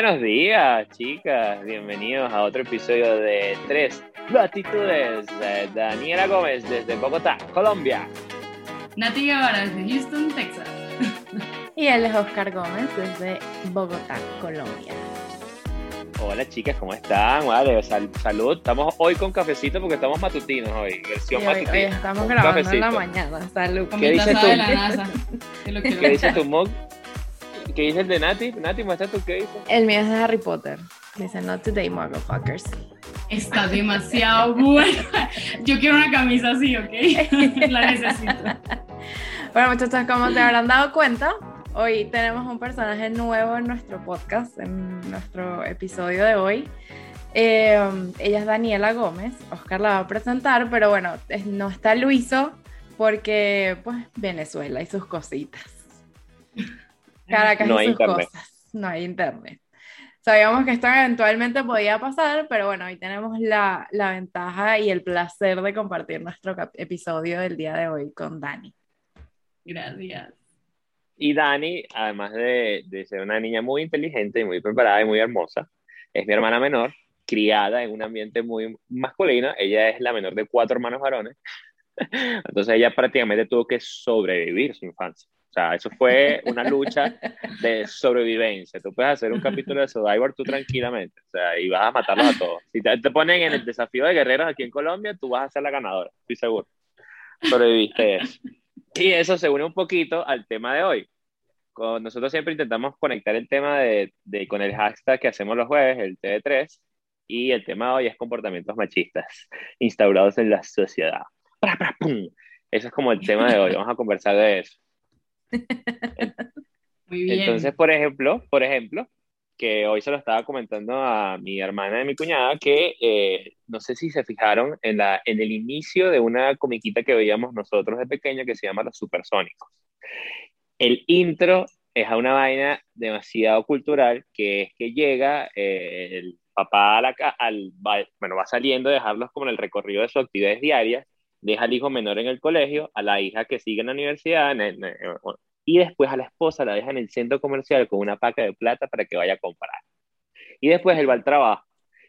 Buenos días, chicas. Bienvenidos a otro episodio de Tres Latitudes. de Daniela Gómez desde Bogotá, Colombia. Nati Guevara desde Houston, Texas. Y él es Oscar Gómez desde Bogotá, Colombia. Hola chicas, ¿cómo están? Vale, salud. Estamos hoy con cafecito porque estamos matutinos hoy, versión matutina. estamos grabando en la mañana. Salud. ¿Qué dice tu, ¿Qué dice tu mug? ¿Qué dice el de Nati? Nati, muestra tú qué dice. El mío es de Harry Potter. Dice, not today, motherfuckers. Está demasiado bueno. Yo quiero una camisa así, ¿ok? La necesito. Bueno, muchachos, como te habrán dado cuenta, hoy tenemos un personaje nuevo en nuestro podcast, en nuestro episodio de hoy. Eh, ella es Daniela Gómez, Oscar la va a presentar, pero bueno, no está Luiso porque pues Venezuela y sus cositas. Caracas no y sus cosas. No hay internet. Sabíamos que esto eventualmente podía pasar, pero bueno, hoy tenemos la, la ventaja y el placer de compartir nuestro episodio del día de hoy con Dani. Gracias. Y Dani, además de, ser una niña muy inteligente, muy preparada y muy hermosa, es mi hermana menor, criada en un ambiente muy masculino. Ella es la menor de cuatro hermanos varones. Entonces ella prácticamente tuvo que sobrevivir su infancia. Sea, eso fue una lucha de sobrevivencia. Tú puedes hacer un capítulo de Survivor tú tranquilamente. O sea, y vas a matarlos a todos. Si te, te ponen en el desafío de guerreros aquí en Colombia, tú vas a ser la ganadora, estoy seguro. Sobreviviste eso. Y eso se une un poquito al tema de hoy. Con, nosotros siempre intentamos conectar el tema de, de, con el hashtag que hacemos los jueves, el TD3, y el tema de hoy es comportamientos machistas instaurados en la sociedad. Eso es como el tema de hoy, vamos a conversar de eso. Muy bien. Entonces, por ejemplo, por ejemplo, que hoy se lo estaba comentando a mi hermana y mi cuñada, que eh, no sé si se fijaron en, la, en el inicio de una comiquita que veíamos nosotros de pequeño que se llama Los Supersónicos. El intro es a una vaina demasiado cultural, que es que llega eh, el papá a la, al, bueno, va saliendo, dejarlos como en el recorrido de sus actividades diarias, deja al hijo menor en el colegio, a la hija que sigue en la universidad, y después a la esposa la deja en el centro comercial con una paca de plata para que vaya a comprar. Y después él va al trabajo.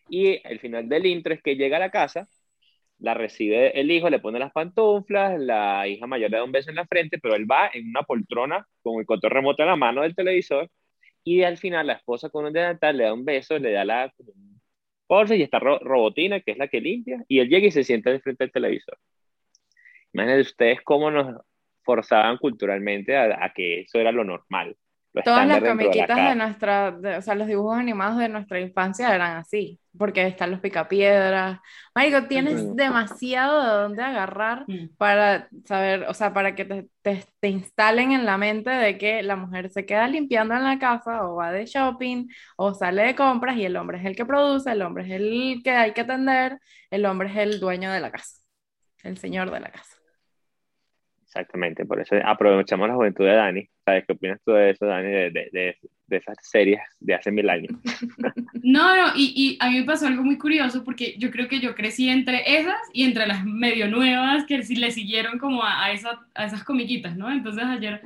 Y el final del intro es que llega a la casa, la recibe el hijo, le pone las pantuflas, la hija mayor le da un beso en la frente, pero él va en una poltrona con el control remoto en la mano del televisor y al final la esposa con un delantal le da un beso, le da la bolsa y está robotina, que es la que limpia, y él llega y se sienta frente del televisor. Imagínense ustedes cómo nos forzaban culturalmente a, que eso era lo normal. Todas las comiquitas de, nuestra, o sea, los dibujos animados de nuestra infancia eran así, porque están los picapiedras. Marico, tienes demasiado de dónde agarrar mm. para saber, o sea, para que te, te, te, instalen en la mente de que la mujer se queda limpiando en la casa o va de shopping o sale de compras y el hombre es el que produce, el hombre es el que hay que atender, el hombre es el dueño de la casa, el señor de la casa. Exactamente, por eso aprovechamos la juventud de Dani. ¿Sabes qué opinas tú de eso, Dani, de, de, de, esas series de hace mil años? No, no, y, y, a mí me pasó algo muy curioso porque yo creo que yo crecí entre esas y entre las medio nuevas que le siguieron como a, a, esa, a esas comiquitas, ¿no? Entonces ayer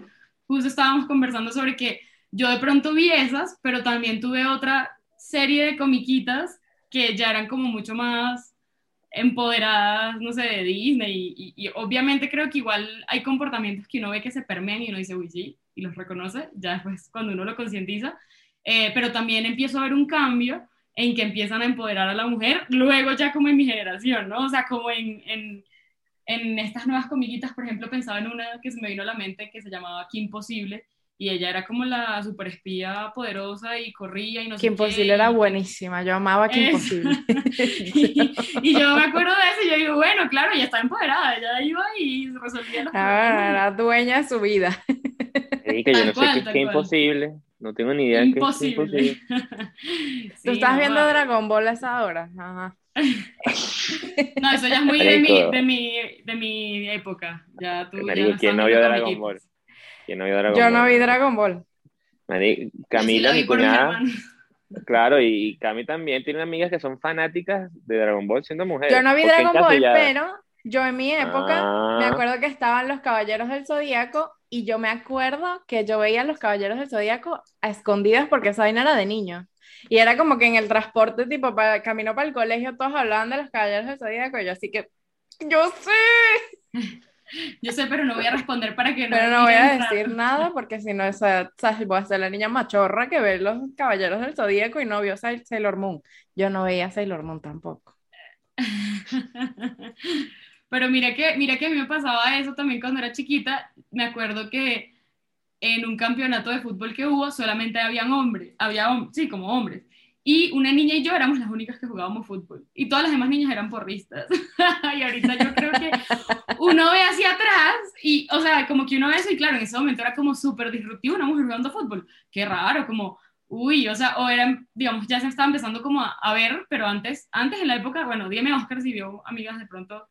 justo estábamos conversando sobre que yo de pronto vi esas, pero también tuve otra serie de comiquitas que ya eran como mucho más empoderadas, no sé, de Disney. Y, obviamente creo que igual hay comportamientos que uno ve que se permean y uno dice, uy, sí, y los reconoce, ya después cuando uno lo concientiza. Eh, pero también empiezo a ver un cambio en que empiezan a empoderar a la mujer, luego ya como en mi generación, ¿no? O sea, como en, en, estas nuevas comiquitas, por ejemplo, pensaba en una que se me vino a la mente que se llamaba Qué Imposible, y ella era como la super espía poderosa y corría y no sé Imposible era buenísima, yo amaba que Imposible. y, yo me acuerdo de eso y yo digo, bueno, claro, ella está empoderada, ella iba y resolvía los ah, Era dueña de su vida. Sí, que yo no sé qué es imposible, no tengo ni idea imposible. qué es imposible. ¿Tú estás viendo Dragon Ball a esa hora? Ajá. no, eso ya es muy de mi, de mi, de mi época. Ya tú, ya ¿Quién no vio Dragon Ball? Yo no vi Dragon Ball. Camila, mi cuñada. Claro, y Cami también tiene amigas que son fanáticas de Dragon Ball siendo mujeres. Yo no vi Dragon Ball, pero yo en mi época me ah. acuerdo que estaban los Caballeros del Zodíaco y yo me acuerdo que yo veía los Caballeros del Zodíaco a escondidas porque esa vaina era de niño. Y era como que en el transporte, tipo, para, camino para el colegio, todos hablaban de los caballeros del Zodíaco, y yo así que, yo sé. Yo sé, pero no voy a responder para que no. Pero no voy a decir nada porque si no, esa, voy a ser la niña machorra que ve los caballeros del zodíaco y no vio Sailor Moon. Yo no veía Sailor Moon tampoco. pero mira que, mira que a mí me pasaba eso también cuando era chiquita. Me acuerdo que en un campeonato de fútbol que hubo solamente habían hombres, había, sí, como hombres. Y una niña y yo éramos las únicas que jugábamos fútbol. Y todas las demás niñas eran porristas. y ahorita yo creo que uno ve hacia atrás y, o sea, como que uno ve eso y claro, en ese momento era como súper disruptivo una mujer jugando fútbol. Qué raro, como, uy, o sea, o eran, digamos, ya se estaba empezando como a, ver, pero antes, antes en la época, bueno, dígame Oscar si vio amigas de pronto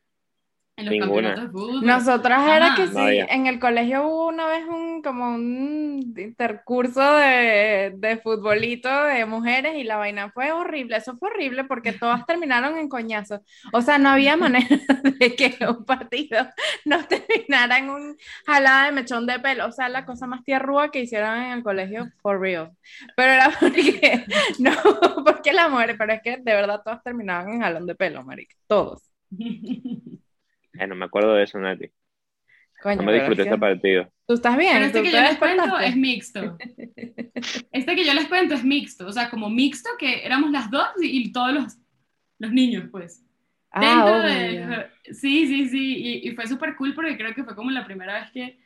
en los fútbol. Nosotras era que sí, en el colegio hubo una vez un como un intercurso de, de futbolito de mujeres y la vaina fue horrible, eso fue horrible porque todas terminaron en coñazos. O sea, no había manera de que un partido no terminara en un jalada de mechón de pelo, o sea, la cosa más tierrúa que hicieron en el colegio, for real. Pero era porque, no, porque la mujer, pero es que de verdad todas terminaban en jalón de pelo, marica, todos. Eh, no me acuerdo de eso, Nati. no me disfruté este partido. ¿Tú estás bien? Pero este que yo les cuento es mixto. Este que yo les cuento es mixto. O sea, como mixto que éramos las dos y, todos los, los niños, pues. Ah, Dentro Sí, sí, sí. Y, y fue súper cool porque creo que fue como la primera vez que,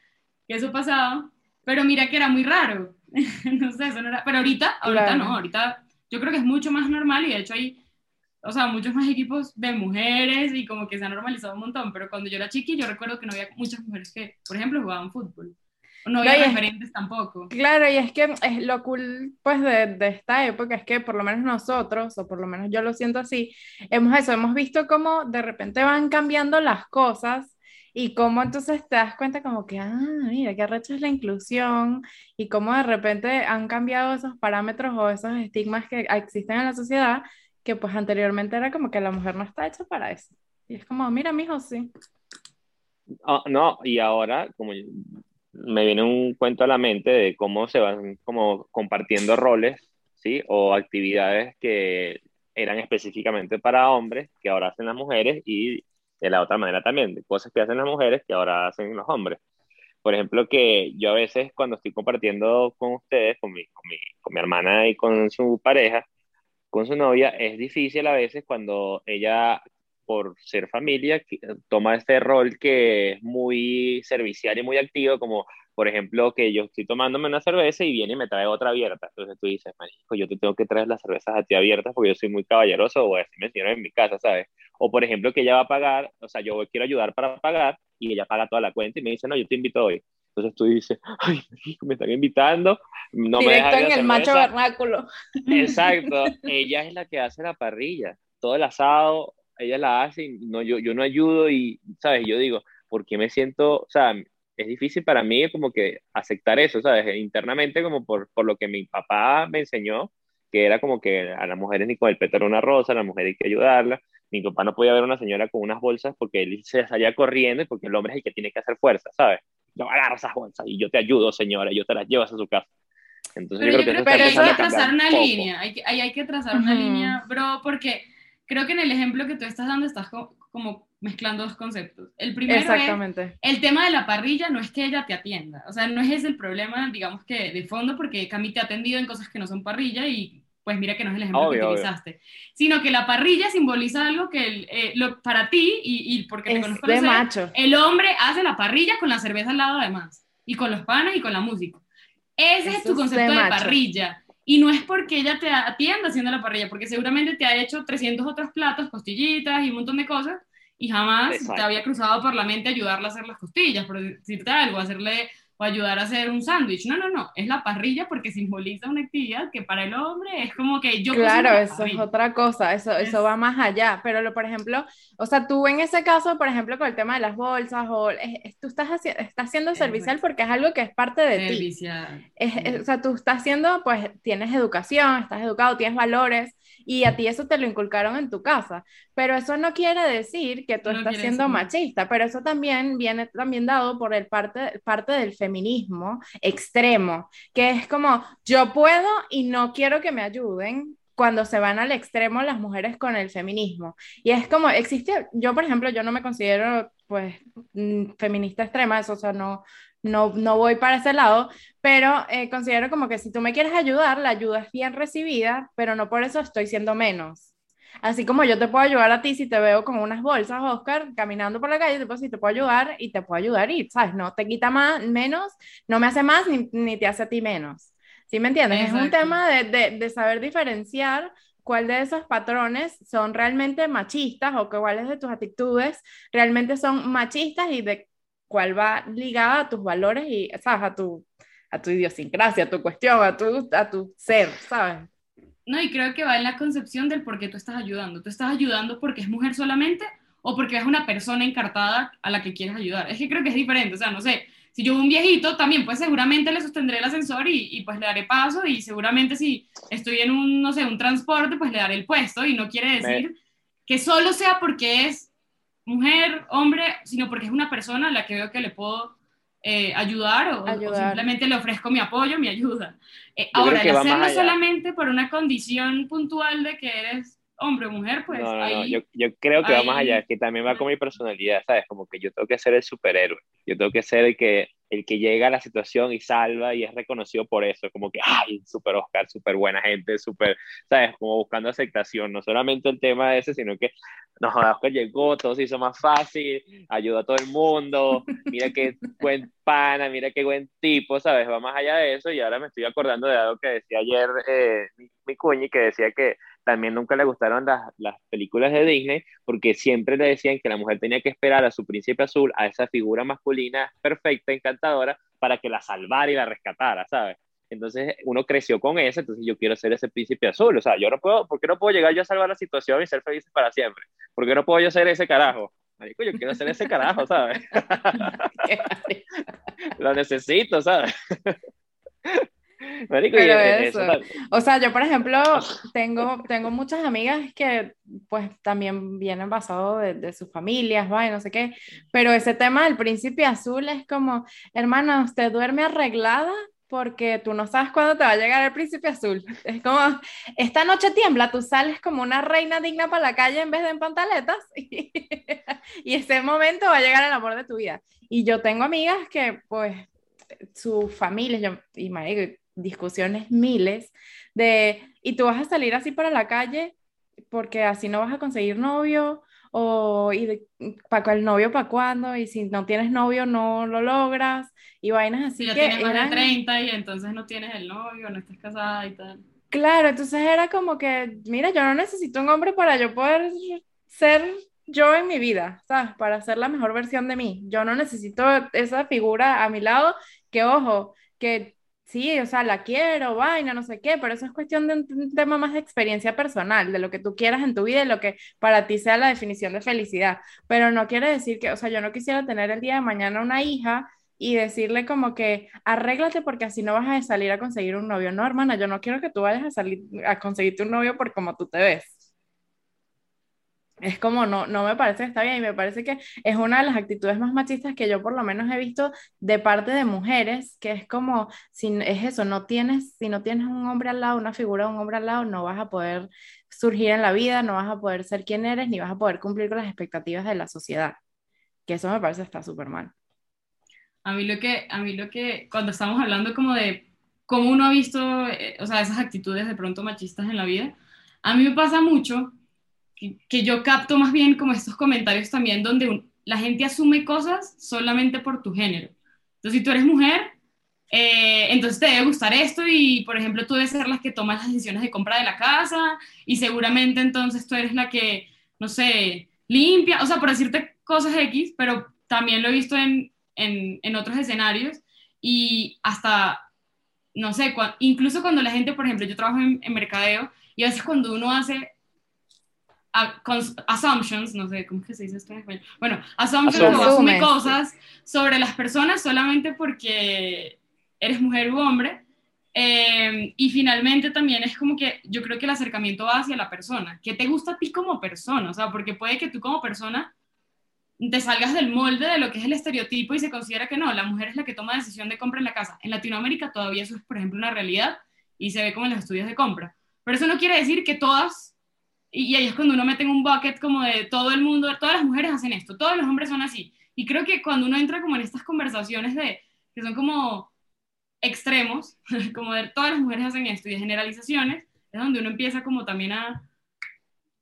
que eso pasaba. Pero mira que era muy raro. no sé, eso no era... Pero ahorita, ahorita no. Ahorita yo creo que es mucho más normal y de hecho hay o sea, muchos más equipos de mujeres y como que se ha normalizado un montón, pero cuando yo era chiqui yo recuerdo que no había muchas mujeres que, por ejemplo, jugaban fútbol. No había referentes tampoco. Claro, y es que es lo cool pues de, de, esta época es que por lo menos nosotros, o por lo menos yo lo siento así, hemos eso, hemos visto cómo de repente van cambiando las cosas y cómo entonces te das cuenta como que, ah, mira, qué arrecho es la inclusión y cómo de repente han cambiado esos parámetros o esos estigmas que existen en la sociedad que pues anteriormente era como que la mujer no está hecha para eso. Y es como, mira, mijo, sí. Ah, no, y ahora como me viene un cuento a la mente de cómo se van como compartiendo roles, ¿sí? O actividades que eran específicamente para hombres, que ahora hacen las mujeres, y de la otra manera también, cosas que hacen las mujeres que ahora hacen los hombres. Por ejemplo, que yo a veces cuando estoy compartiendo con ustedes, con mi, con mi, con mi hermana y con su pareja, con su novia, es difícil a veces cuando ella, por ser familia, toma este rol que es muy servicial y muy activo, como por ejemplo que yo estoy tomándome una cerveza y viene y me trae otra abierta. Entonces tú dices, marico, yo te tengo que traer las cervezas a ti abiertas porque yo soy muy caballeroso o así me hicieron en mi casa, ¿sabes? O por ejemplo que ella va a pagar, o sea, yo quiero ayudar para pagar y ella paga toda la cuenta y me dice, no, yo te invito hoy. Entonces tú dices, ay, me están invitando, no Directo me en el macho vernáculo. Exacto, ella es la que hace la parrilla, todo el asado, ella la hace, y no, yo, yo no ayudo y, ¿sabes? Yo digo, ¿por qué me siento, o sea, es difícil para mí como que aceptar eso, ¿sabes? Internamente como por, por lo que mi papá me enseñó, que era como que a las mujeres ni con el era una rosa, a la mujer hay que ayudarla. Mi papá no podía ver a una señora con unas bolsas porque él se salía corriendo y porque el hombre es el que tiene que hacer fuerza, ¿sabes? Yo agarro esas bolsas y yo te ayudo, señora, yo te las llevas a su casa. Entonces pero yo, creo, que pero eso hay que trazar una línea, hay que, hay, hay que trazar una línea, bro, porque creo que en el ejemplo que tú estás dando estás como mezclando dos conceptos. El primero Exactamente. es el tema de la parrilla, no es que ella te atienda, o sea, no es ese el problema, digamos que de fondo, porque Cami te ha atendido en cosas que no son parrilla y pues mira que no es el ejemplo que utilizaste, sino que la parrilla simboliza algo que el, eh, lo, para ti, y, y porque te conozco, de macho. el hombre hace la parrilla con la cerveza al lado además, y con los panes y con la música. Ese es tu concepto de, parrilla. Y no es porque ella te atienda haciendo la parrilla, porque seguramente te ha hecho 300 otros platos, costillitas y un montón de cosas, y jamás te había cruzado por la mente ayudarle a hacer las costillas, por decirte algo, hacerle o ayudar a hacer un sándwich. No, no, no, es la parrilla porque simboliza una actividad que para el hombre es como que yo... Claro, eso es otra cosa, eso, eso va más allá, pero lo, por ejemplo, o sea, tú en ese caso, por ejemplo, con el tema de las bolsas, o tú estás, estás haciendo servicial porque es algo que es parte de ti. o sea, tú estás haciendo, pues tienes educación, estás educado, tienes valores, y a ti eso te lo inculcaron en tu casa. Pero eso no quiere decir que tú estás siendo machista, pero eso también viene también dado por el parte, parte del feminismo feminismo extremo, que es como yo puedo y no quiero que me ayuden, cuando se van al extremo las mujeres con el feminismo. Y es como, existe, yo por ejemplo, yo no me considero pues mm, feminista extrema, eso, o sea, no, no, no voy para ese lado, pero eh, considero como que si tú me quieres ayudar, la ayuda es bien recibida, pero no por eso estoy siendo menos. Así como yo te puedo ayudar a ti si te veo con unas bolsas, Oscar, caminando por la calle, te puedo, si te puedo ayudar y te puedo ayudar y, ¿sabes? No te quita más, menos, no me hace más ni, ni te hace a ti menos. ¿Sí me entiendes? Es un tema de, de, de, saber diferenciar cuál de esos patrones son realmente machistas o cuáles de tus actitudes realmente son machistas y de cuál va ligada a tus valores y, ¿sabes? A tu, a tu idiosincrasia, a tu cuestión, a tu, a tu ser, ¿sabes? No, y creo que va en la concepción del por qué tú estás ayudando. ¿Tú estás ayudando porque es mujer solamente o porque es una persona encartada a la que quieres ayudar? Es que creo que es diferente, o sea, no sé, si yo un viejito también, pues seguramente le sostendré el ascensor y, y, pues le daré paso y seguramente si estoy en un, no sé, un transporte, pues le daré el puesto y no quiere decir que solo sea porque es mujer, hombre, sino porque es una persona a la que veo que le puedo eh, ayudar, o, simplemente le ofrezco mi apoyo, mi ayuda. Eh, ahora, el hacerlo solamente por una condición puntual de que eres hombre o mujer, pues no, no, Yo, yo, creo que va más allá, que también va con mi personalidad, ¿sabes? Como que yo tengo que ser el superhéroe, yo tengo que ser el que, el que llega a la situación y salva y es reconocido por eso, como que, ay, super Oscar, súper buena gente, súper, ¿sabes? Como buscando aceptación, no solamente el tema ese, sino que, no, Oscar llegó, todo se hizo más fácil, ayudó a todo el mundo, mira qué buen pana, mira qué buen tipo, ¿sabes? Va más allá de eso y ahora me estoy acordando de algo que decía ayer eh, mi, mi cuñi, que decía que también nunca le gustaron las, las, películas de Disney porque siempre le decían que la mujer tenía que esperar a su príncipe azul, a esa figura masculina perfecta, encantadora, para que la salvara y la rescatara, ¿sabes? Entonces uno creció con eso, entonces yo quiero ser ese príncipe azul, o sea, yo no puedo, ¿por qué no puedo llegar yo a salvar la situación y ser feliz para siempre? ¿Por qué no puedo yo ser ese carajo? Marico, yo quiero ser ese carajo, ¿sabes? Lo necesito, ¿sabes? O sea, yo por ejemplo tengo, tengo muchas amigas que pues también vienen basados de, de, sus familias, ¿va? no sé qué, pero ese tema del príncipe azul es como, hermana, usted duerme arreglada porque tú no sabes cuándo te va a llegar el príncipe azul. Es como, esta noche tiembla, tú sales como una reina digna para la calle en vez de en pantaletas y, y ese momento va a llegar el amor de tu vida. Y yo tengo amigas que pues sus familias, yo, y marico, discusiones miles de, y tú vas a salir así para la calle porque así no vas a conseguir novio, o y para el novio para cuándo, y si no tienes novio no lo logras, y vainas así. Si ya que tienes más de 30 y entonces no tienes el novio, no estás casada y tal. Claro, entonces era como que, mira, yo no necesito un hombre para yo poder ser yo en mi vida, ¿sabes? Para ser la mejor versión de mí. Yo no necesito esa figura a mi lado, que ojo, que sí, o sea, la quiero, vaina, no sé qué, pero eso es cuestión de un, tema más de experiencia personal, de lo que tú quieras en tu vida y lo que para ti sea la definición de felicidad. Pero no quiere decir que, o sea, yo no quisiera tener el día de mañana una hija y decirle como que arréglate porque así no vas a salir a conseguir un novio. No, hermana, yo no quiero que tú vayas a salir a conseguirte un novio por como tú te ves es como no, no me parece que está bien y me parece que es una de las actitudes más machistas que yo por lo menos he visto de parte de mujeres, que es como, si es eso, no tienes, si no tienes un hombre al lado, una figura de un hombre al lado, no vas a poder surgir en la vida, no vas a poder ser quien eres, ni vas a poder cumplir con las expectativas de la sociedad, que eso me parece está súper mal. A mí lo que, a mí lo que, cuando estamos hablando como de cómo uno ha visto, eh, o sea, esas actitudes de pronto machistas en la vida, a mí me pasa mucho que, yo capto más bien como estos comentarios también donde la gente asume cosas solamente por tu género. Entonces, si tú eres mujer, eh, entonces te debe gustar esto y, por ejemplo, tú debes ser la que toma las decisiones de compra de la casa y seguramente entonces tú eres la que, no sé, limpia, o sea, por decirte cosas X, pero también lo he visto en, en, en otros escenarios y hasta, no sé, incluso cuando la gente, por ejemplo, yo trabajo en, en mercadeo y a veces cuando uno hace assumptions, no sé cómo es que se dice esto en español. Bueno, assumptions o asume cosas sobre las personas solamente porque eres mujer u hombre. Eh, y finalmente también es como que yo creo que el acercamiento va hacia la persona. ¿Qué te gusta a ti como persona? O sea, porque puede que tú como persona te salgas del molde de lo que es el estereotipo y se considera que no, la mujer es la que toma decisión de compra en la casa. En Latinoamérica todavía eso es, por ejemplo, una realidad y se ve como en los estudios de compra. Pero eso no quiere decir que todas, y, ahí es cuando uno mete en un bucket como de todo el mundo, todas las mujeres hacen esto, todos los hombres son así. Y creo que cuando uno entra como en estas conversaciones de, que son como extremos, como de todas las mujeres hacen esto y de generalizaciones, es donde uno empieza como también a,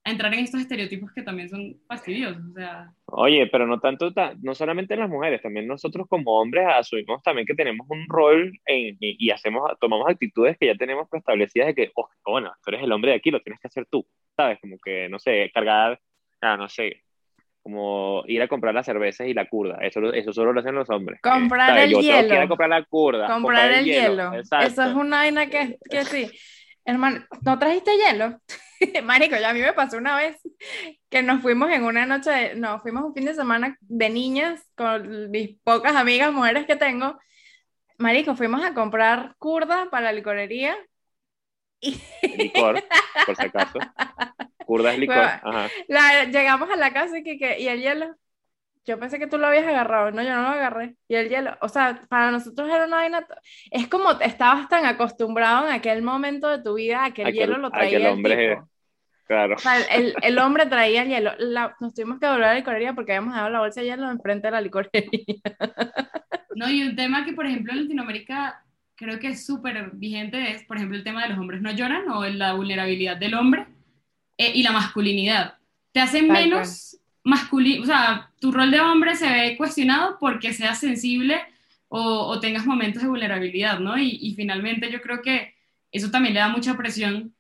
a entrar en estos estereotipos que también son fastidiosos. O sea. Oye, pero no tanto, no solamente las mujeres, también nosotros como hombres asumimos también que tenemos un rol en, y, hacemos, tomamos actitudes que ya tenemos preestablecidas de que, oh, bueno, tú eres el hombre de aquí, lo tienes que hacer tú, ¿sabes? Como que, no sé, cargar, ah, no sé, como ir a comprar las cervezas y la curda. Eso, eso solo lo hacen los hombres. Comprar el hielo. comprar la curda. Comprar, el, hielo. Eso es una vaina que, que sí. Hermano, ¿no trajiste hielo? Marico, ya a mí me pasó una vez que nos fuimos en una noche, no, fuimos un fin de semana de niñas con mis pocas amigas mujeres que tengo. Marico, fuimos a comprar curda para la licorería. Y... Licor, por si acaso. Curda es licor. Ajá. llegamos a la casa y, que, y el hielo yo pensé que tú lo habías agarrado, no, yo no lo agarré. Y el hielo, o sea, para nosotros era una vaina, es como estabas tan acostumbrado en aquel momento de tu vida a que el hielo lo traía el hombre, Claro. O sea, el, el, hombre traía el hielo. nos tuvimos que volver a la licorería porque habíamos dejado la bolsa de hielo enfrente de la licorería. No, y un tema que, por ejemplo, en Latinoamérica creo que es súper vigente es, por ejemplo, el tema de los hombres no lloran o la vulnerabilidad del hombre eh, y la masculinidad. Te hacen menos masculino, o sea, tu rol de hombre se ve cuestionado porque seas sensible o, tengas momentos de vulnerabilidad, ¿no? Y, finalmente yo creo que eso también le da mucha presión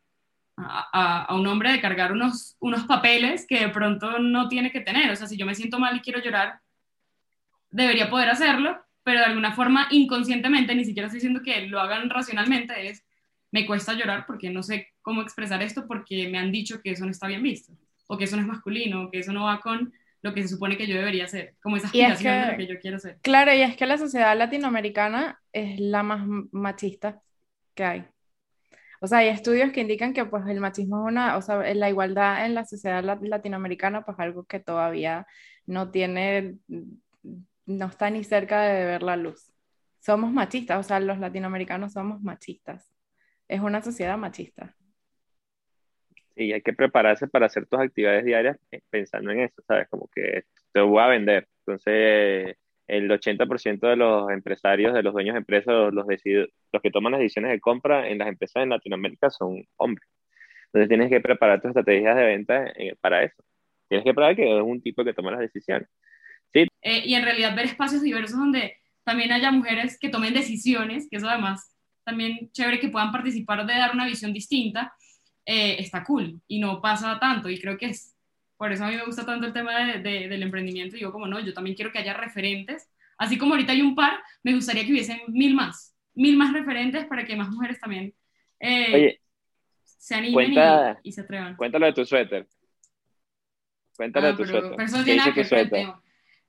a, a, un hombre de cargar unos, unos papeles que de pronto no tiene que tener. O sea, si yo me siento mal y quiero llorar, debería poder hacerlo, pero de alguna forma inconscientemente, ni siquiera estoy diciendo que lo hagan racionalmente, es, me cuesta llorar porque no sé cómo expresar esto porque me han dicho que eso no está bien visto o que eso no es masculino, o que eso no va con lo que se supone que yo debería ser, como esa aspiración de lo que yo quiero ser. Claro, y es que la sociedad latinoamericana es la más machista que hay. O sea, hay estudios que indican que pues el machismo es una, o sea, la igualdad en la sociedad latinoamericana pues algo que todavía no tiene, no está ni cerca de ver la luz. Somos machistas, o sea, los latinoamericanos somos machistas. Es una sociedad machista. Y hay que prepararse para hacer tus actividades diarias eh, pensando en eso, ¿sabes? Como que te voy a vender. Entonces, el 80% de los empresarios, de los dueños de empresas, los, los que toman las decisiones de compra en las empresas en Latinoamérica son hombres. Entonces, tienes que preparar tus estrategias de venta eh, para eso. Tienes que preparar que es un tipo que toma las decisiones. ¿Sí? Eh, y en realidad ver espacios diversos donde también haya mujeres que tomen decisiones, que eso además también chévere que puedan participar de dar una visión distinta eh, está cool y no pasa tanto. Y creo que es, por eso a mí me gusta tanto el tema de, del emprendimiento. Digo, como no, yo también quiero que haya referentes. Así como ahorita hay un par, me gustaría que hubiesen mil más, mil más referentes para que más mujeres también eh, se animen y, se atrevan. Cuéntalo de tu suéter. Cuéntalo de ah, tu suéter. Pero eso tiene que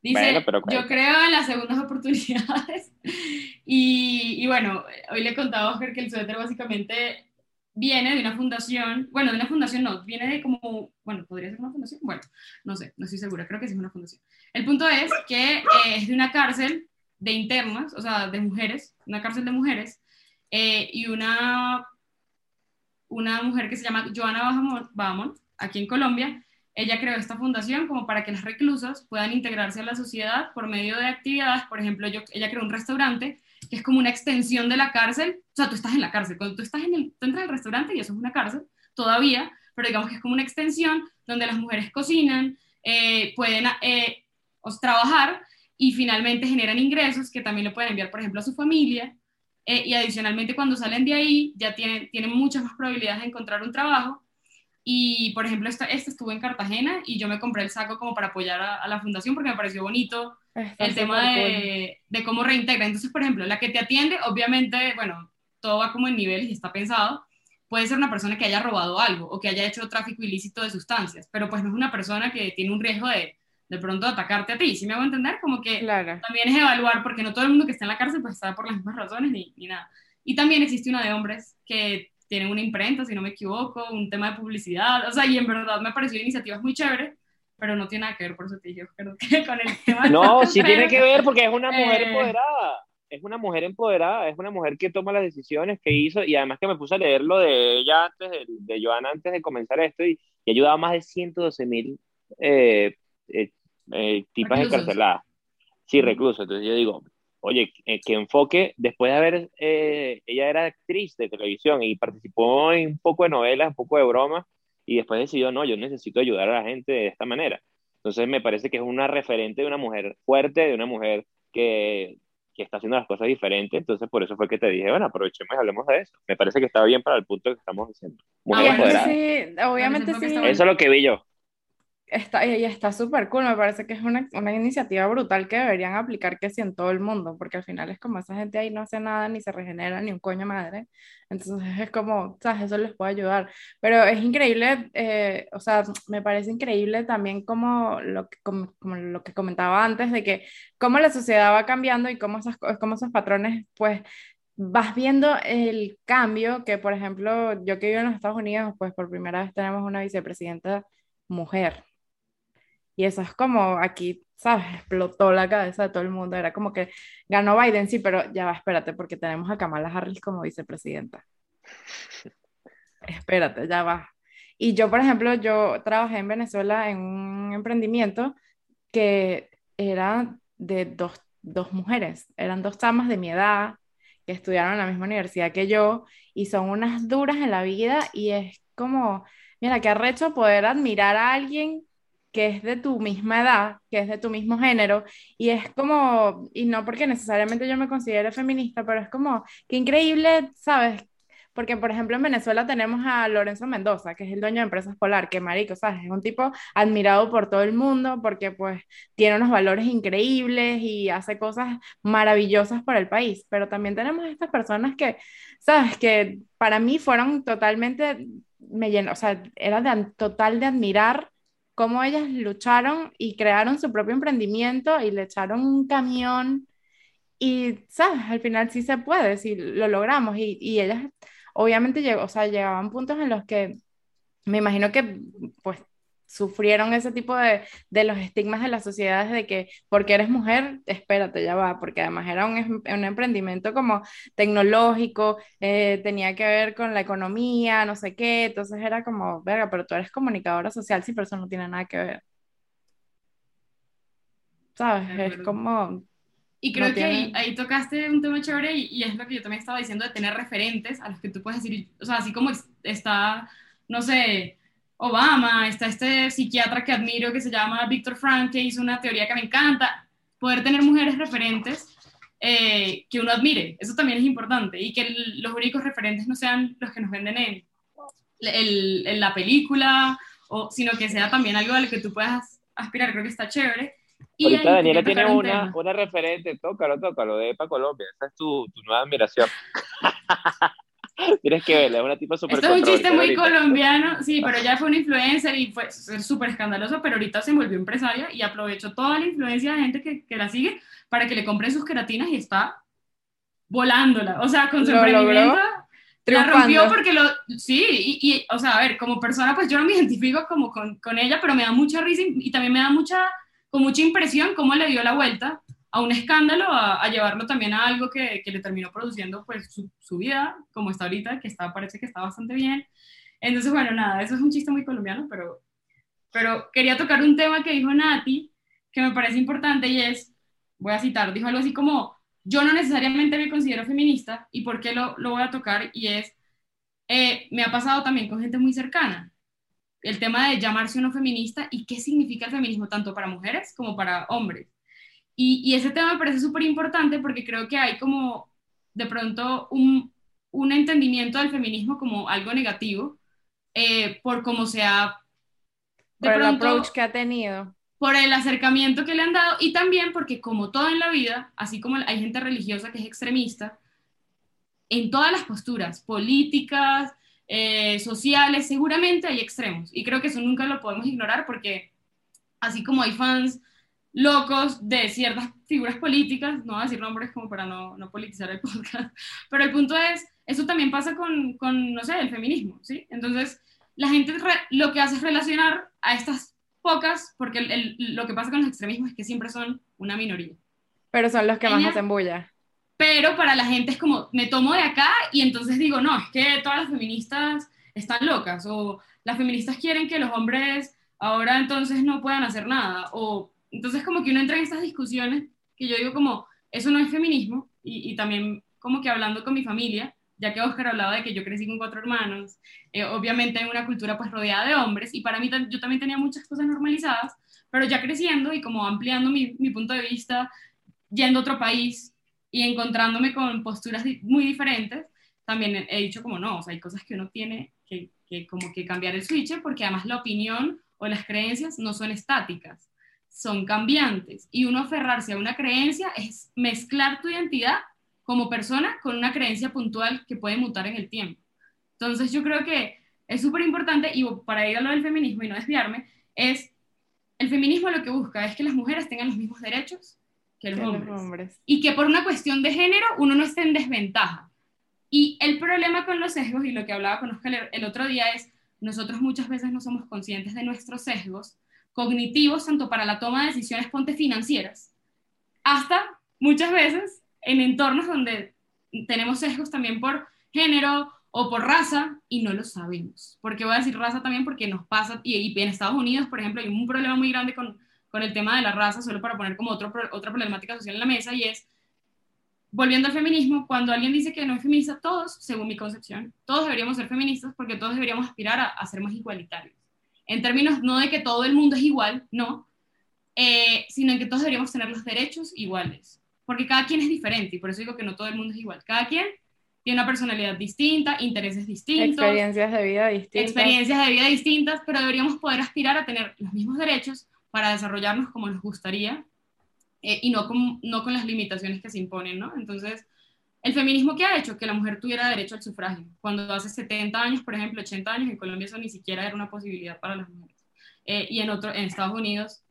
Dice, yo creo en las segundas oportunidades. y, y, bueno, hoy le contaba a Oscar que el suéter básicamente viene de una fundación, bueno, de una fundación no, viene de como, bueno, podría ser una fundación, bueno, no sé, no estoy segura, creo que sí es una fundación. El punto es que eh, es de una cárcel de internas, o sea, de mujeres, una cárcel de mujeres, eh, y una, una mujer que se llama Joana Bahamón, aquí en Colombia, ella creó esta fundación como para que las reclusas puedan integrarse a la sociedad por medio de actividades, por ejemplo, yo, ella creó un restaurante que es como una extensión de la cárcel. O sea, tú estás en la cárcel, cuando tú estás en el, tú entras restaurante y eso es una cárcel todavía, pero digamos que es como una extensión donde las mujeres cocinan, eh, pueden eh, trabajar y finalmente generan ingresos que también le pueden enviar, por ejemplo, a su familia. Eh, y adicionalmente cuando salen de ahí ya tienen, tienen muchas más probabilidades de encontrar un trabajo. Y, por ejemplo, esta, esta estuvo en Cartagena y yo me compré el saco como para apoyar a, a la fundación porque me pareció bonito el tema de, de, cómo reintegra. Entonces, por ejemplo, la que te atiende, obviamente, bueno, todo va como en niveles y está pensado. Puede ser una persona que haya robado algo o que haya hecho tráfico ilícito de sustancias, pero pues no es una persona que tiene un riesgo de de pronto atacarte a ti. ¿Sí me hago entender? Como que también es evaluar, porque no todo el mundo que está en la cárcel pues está por las mismas razones ni, ni nada. Y también existe una de hombres que tienen una imprenta, si no me equivoco, un tema de publicidad, o sea, y en verdad me pareció iniciativas muy chéveres pero no tiene nada que ver, por eso te dije, creo que con el tema. No, sí tiene que ver porque es una mujer eh, empoderada. Es una mujer empoderada, es una mujer que toma las decisiones que hizo y además que me puse a leer lo de ella antes, de, de Joana antes de comenzar esto y, y ha ayudado a más de 112 mil eh, eh, eh, tipas encarceladas. Sí, reclusos. Entonces yo digo, oye, que enfoque, después de haber, ella era actriz de televisión y participó en un poco de novelas, un poco de bromas, y después decidió, no, yo necesito ayudar a la gente de esta manera. Entonces me parece que es una referente de una mujer fuerte, de una mujer que, que está haciendo las cosas diferentes. Entonces por eso fue que te dije, bueno, aprovechemos y hablemos de eso. Me parece que está bien para el punto que estamos diciendo. sí, obviamente sí. Eso es lo que vi yo está, y está súper cool, me parece que es una, una, iniciativa brutal que deberían aplicar que sí en todo el mundo, porque al final es como esa gente ahí no hace nada, ni se regenera, ni un coño madre, entonces es como, ¿sabes? Eso les puede ayudar, pero es increíble, eh, o sea, me parece increíble también como lo, que, como, lo que comentaba antes, de que cómo la sociedad va cambiando y cómo, cómo esos patrones, pues, vas viendo el cambio que, por ejemplo, yo que vivo en los Estados Unidos, pues por primera vez tenemos una vicepresidenta mujer. Y eso es como aquí, ¿sabes? Explotó la cabeza de todo el mundo. Era como que ganó Biden, sí, pero ya va, espérate, porque tenemos a Kamala Harris como vicepresidenta. espérate, ya va. Y yo, por ejemplo, yo trabajé en Venezuela en un emprendimiento que era de dos, dos mujeres, eran dos chamas de mi edad que estudiaron en la misma universidad que yo y son unas duras en la vida y es como, mira, qué arrecho poder admirar a alguien que es de tu misma edad, que es de tu mismo género, y es como, y no porque necesariamente yo me considere feminista, pero es como, qué increíble, ¿sabes? Porque, por ejemplo, en Venezuela tenemos a Lorenzo Mendoza, que es el dueño de Empresas Polar, que marico, ¿sabes? Es un tipo admirado por todo el mundo porque, pues, tiene unos valores increíbles y hace cosas maravillosas para el país. Pero también tenemos estas personas que, ¿sabes? Que para mí fueron totalmente, me llenó, o sea, era total de admirar cómo ellas lucharon y crearon su propio emprendimiento y le echaron un camión y, ¿sabes? Al final sí se puede, sí lo logramos y, y ellas obviamente llegó, o sea, llegaban puntos en los que me imagino que pues sufrieron ese tipo de, de, los estigmas de las sociedades de que porque eres mujer, espérate, ya va, porque además era un, un emprendimiento como tecnológico, eh, tenía que ver con la economía, no sé qué, entonces era como, verga, pero tú eres comunicadora social, sí, pero eso no tiene nada que ver. ¿Sabes? Es como... Y creo que ahí, ahí, tocaste un tema chévere y, y, es lo que yo también estaba diciendo de tener referentes a los que tú puedes decir, o sea, así como está, no sé, Obama, está este psiquiatra que admiro que se llama Víctor Frank, que hizo una teoría que me encanta, poder tener mujeres referentes eh, que uno admire, eso también es importante, y que los únicos referentes no sean los que nos venden en, en la película, o, sino que sea también algo al que tú puedas aspirar, creo que está chévere. Y Ahorita Daniela tiene una, una referente, tócalo, tócalo, de EPA Colombia, esa es tu, tu nueva admiración. Tienes que verla, es una tipa súper Esto es un chiste muy colombiano, sí, pero ella fue una influencer y fue súper escandaloso, pero ahorita se volvió empresaria y aprovechó toda la influencia de gente que, que la sigue para que le compren sus queratinas y está volándola. O sea, con su emprendimiento la rompió porque lo, sí, y, y, o sea, a ver, como persona, pues yo no me identifico como con, con ella, pero me da mucha risa y, y, también me da mucha, con mucha impresión cómo le dio la vuelta a un escándalo, a, llevarlo también a algo que, que le terminó produciendo pues su, su, vida, como está ahorita, que está, parece que está bastante bien. Entonces, bueno, nada, eso es un chiste muy colombiano, pero, pero quería tocar un tema que dijo Nati, que me parece importante y es, voy a citar, dijo algo así como, yo no necesariamente me considero feminista, ¿y por qué lo, lo voy a tocar? Y es, eh, me ha pasado también con gente muy cercana, el tema de llamarse uno feminista y qué significa el feminismo tanto para mujeres como para hombres. Y, ese tema me parece súper importante porque creo que hay como de pronto un, un entendimiento del feminismo como algo negativo eh, por cómo se ha... por el approach que ha tenido. Por el acercamiento que le han dado y también porque como todo en la vida, así como hay gente religiosa que es extremista, en todas las posturas políticas, eh, sociales, seguramente hay extremos. Y creo que eso nunca lo podemos ignorar porque así como hay fans locos de ciertas figuras políticas, no voy a decir nombres como para no, no politizar el podcast, pero el punto es, eso también pasa con, con no sé, el feminismo, ¿sí? Entonces, la gente lo que hace es relacionar a estas pocas, porque lo que pasa con los extremismos es que siempre son una minoría. Pero son los que más hacen bulla. Pero para la gente es como, me tomo de acá y entonces digo, no, es que todas las feministas están locas, o las feministas quieren que los hombres ahora entonces no puedan hacer nada, o entonces como que uno entra en estas discusiones que yo digo como, eso no es feminismo, y, también como que hablando con mi familia, ya que Oscar hablaba de que yo crecí con cuatro hermanos, eh, obviamente en una cultura pues rodeada de hombres, y para mí yo también tenía muchas cosas normalizadas, pero ya creciendo y como ampliando mi, mi punto de vista, yendo a otro país y encontrándome con posturas muy diferentes, también he dicho como no, o sea, hay cosas que uno tiene que, que como que cambiar el switch, porque además la opinión o las creencias no son estáticas, son cambiantes. Y uno aferrarse a una creencia es mezclar tu identidad como persona con una creencia puntual que puede mutar en el tiempo. Entonces yo creo que es súper importante, y para ir a lo del feminismo y no desviarme, es el feminismo lo que busca es que las mujeres tengan los mismos derechos que los, hombres. Y que por una cuestión de género uno no esté en desventaja. Y el problema con los sesgos, y lo que hablaba con Oscar el otro día, es nosotros muchas veces no somos conscientes de nuestros sesgos cognitivos, tanto para la toma de decisiones ponte financieras, hasta muchas veces en entornos donde tenemos sesgos también por género o por raza y no lo sabemos. ¿Por qué voy a decir raza también? Porque nos pasa, y, en Estados Unidos, por ejemplo, hay un problema muy grande con, con el tema de la raza, solo para poner como otro, otra problemática social en la mesa, y es, volviendo al feminismo, cuando alguien dice que no es feminista, todos, según mi concepción, todos deberíamos ser feministas porque todos deberíamos aspirar a, ser más igualitarios. En términos no de que todo el mundo es igual, no, eh, sino en que todos deberíamos tener los derechos iguales, porque cada quien es diferente, y por eso digo que no todo el mundo es igual. Cada quien tiene una personalidad distinta, intereses distintos. Experiencias de vida distintas. Experiencias de vida distintas, pero deberíamos poder aspirar a tener los mismos derechos para desarrollarnos como nos gustaría eh, y no con, no con las limitaciones que se imponen, ¿no? Entonces, el feminismo que ha hecho que la mujer tuviera derecho al sufragio, cuando hace 70 años, por ejemplo, 80 años, en Colombia eso ni siquiera era una posibilidad para las mujeres. Eh, y en, otro, en Estados Unidos,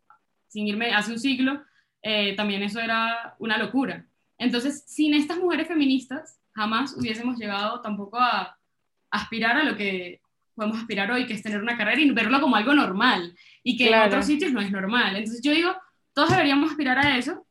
sin irme hace un siglo, eh, también eso era una locura. Entonces, sin estas mujeres feministas, jamás hubiésemos llegado tampoco a aspirar a lo que podemos aspirar hoy, que es tener una carrera y verlo como algo normal, y que en otros sitios no es normal. Entonces yo digo, todos deberíamos aspirar a eso,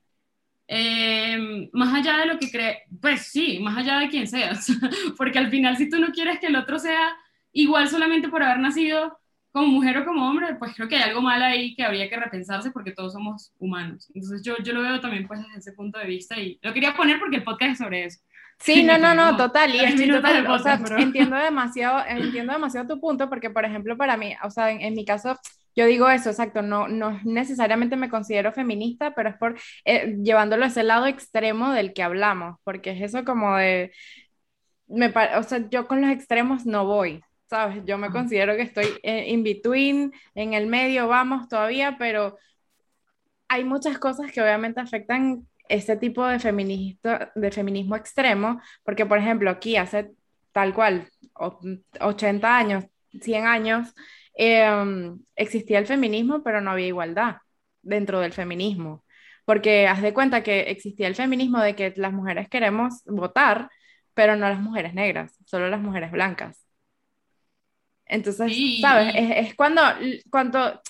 eh, más allá de lo que cree, pues sí, más allá de quien seas, porque al final si tú no quieres que el otro sea igual solamente por haber nacido como mujer o como hombre, pues creo que hay algo mal ahí que habría que repensarse porque todos somos humanos. Entonces yo, yo lo veo también pues desde ese punto de vista y lo quería poner porque el podcast es sobre eso. Sí, no, no, no, total. Y total, o sea, entiendo demasiado, entiendo demasiado tu punto, porque, por ejemplo, para mí, o sea, en, mi caso, yo digo eso, exacto, no, no necesariamente me considero feminista, pero es por eh, llevándolo a ese lado extremo del que hablamos, porque es eso como de, me, o sea, yo con los extremos no voy, ¿sabes? Yo me considero que estoy eh, in between, en el medio, vamos todavía, pero hay muchas cosas que obviamente afectan este tipo de, feminista, de feminismo extremo, porque por ejemplo aquí hace tal cual 80 años, 100 años, em, existía el feminismo, pero no había igualdad dentro del feminismo. Porque haz de cuenta que existía el feminismo de que las mujeres queremos votar, pero no las mujeres negras, solo las mujeres blancas. Entonces, ¿sabes? Es, es, cuando, cuando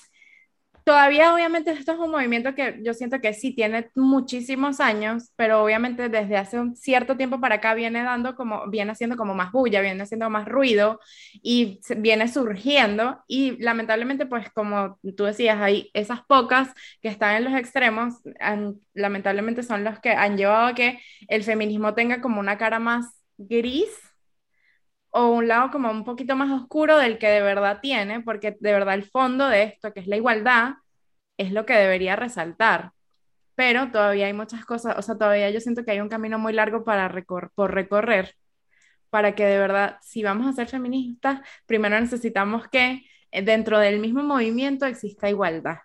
Todavía obviamente esto es un movimiento que yo siento que sí tiene muchísimos años, pero obviamente desde hace un cierto tiempo para acá viene dando como, viene haciendo como más bulla, viene haciendo más ruido y viene surgiendo. Y lamentablemente pues como tú decías, hay esas pocas que están en los extremos, lamentablemente son los que han llevado a que el feminismo tenga como una cara más gris o un lado como un poquito más oscuro del que de verdad tiene, porque de verdad el fondo de esto, que es la igualdad, es lo que debería resaltar. Pero todavía hay muchas cosas, o sea, todavía yo siento que hay un camino muy largo para por recorrer, para que de verdad, si vamos a ser feministas, primero necesitamos que eh, dentro del mismo movimiento exista igualdad.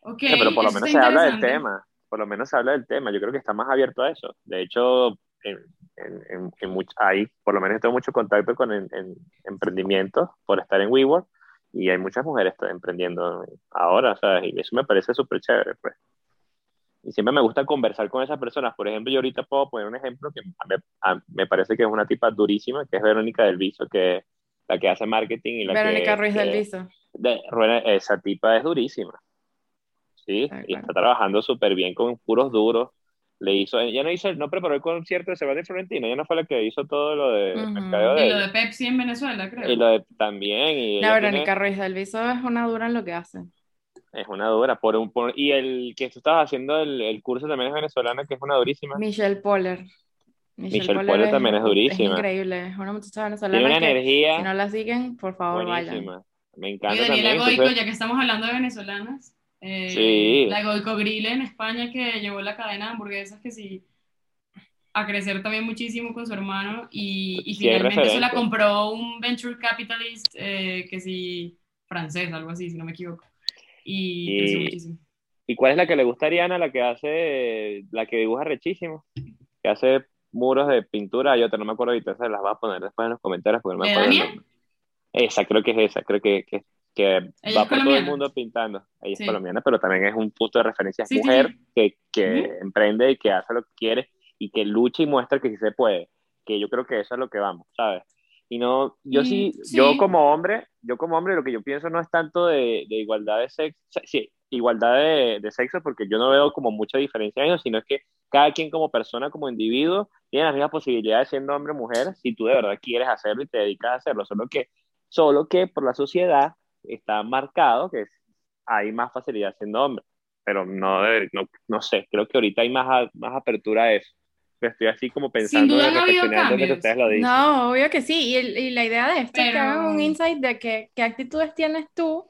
Okay, pero por lo menos se habla del tema, por lo menos se habla del tema, yo creo que está más abierto a eso. De hecho, en, en, hay, por lo menos tengo mucho contacto con en, emprendimientos por estar en WeWork y hay muchas mujeres emprendiendo ahora, ¿sabes? Y eso me parece súper chévere, pues. Y siempre me gusta conversar con esas personas. Por ejemplo, yo ahorita puedo poner un ejemplo que me, me parece que es una tipa durísima, que es Verónica del Viso, que la que hace marketing y la Verónica Ruiz del Viso. De, esa tipa es durísima. Sí, y está trabajando súper bien con puros duros. Le hizo, ella no hizo, no preparó el concierto de Sebastián Florentino, ella no fue la que hizo todo lo de mercadeo de. Y lo de Pepsi en Venezuela, creo. Y lo de también. Y la Verónica Ruiz del Viso es una dura en lo que hace. Es una dura. Por un, y el que tú estabas haciendo el, el, curso también es venezolana, que es una durísima. Michelle Poller. Michelle, Poller, también es durísima. Es increíble, es una muchacha venezolana. Tiene una energía. Si no la siguen, por favor, buenísima. vayan. Me encanta. Y Daniela Goico, ya que estamos hablando de venezolanas, eh, sí. la Goico Grill en España que llevó la cadena de hamburguesas que sí a crecer también muchísimo con su hermano y, y finalmente se la compró un venture capitalist eh, que sí francés, algo así, si no me equivoco. Y, creció muchísimo. ¿Y cuál es la que le gusta a Ariana? La que hace, la que dibuja rechísimo, que hace muros de pintura, yo te no me acuerdo ahorita, se las va a poner después en los comentarios porque no me acuerdo. Esa, creo que es esa, creo que, que, que va por todo el mundo pintando. Ella es colombiana, pero también es un punto de referencia. Es mujer que, que emprende y que hace lo que quiere y que lucha y muestra que sí se puede. Que yo creo que eso es lo que vamos, ¿sabes? Y no, yo sí, yo como hombre, yo como hombre lo que yo pienso no es tanto de, de igualdad de sexo, sí, igualdad de, de, sexo, porque yo no veo como mucha diferencia en eso, sino es que cada quien como persona, como individuo, tiene las mismas posibilidades siendo hombre o mujer, si tú de verdad quieres hacerlo y te dedicas a hacerlo, solo que solo que por la sociedad está marcado que hay más facilidad siendo hombre, pero no, no, no sé, creo que ahorita hay más, más apertura a eso. Estoy así como pensando Sin duda no que ustedes lo dicen. No, obvio que sí, y, y la idea de esto es que hagan un insight de que, qué actitudes tienes tú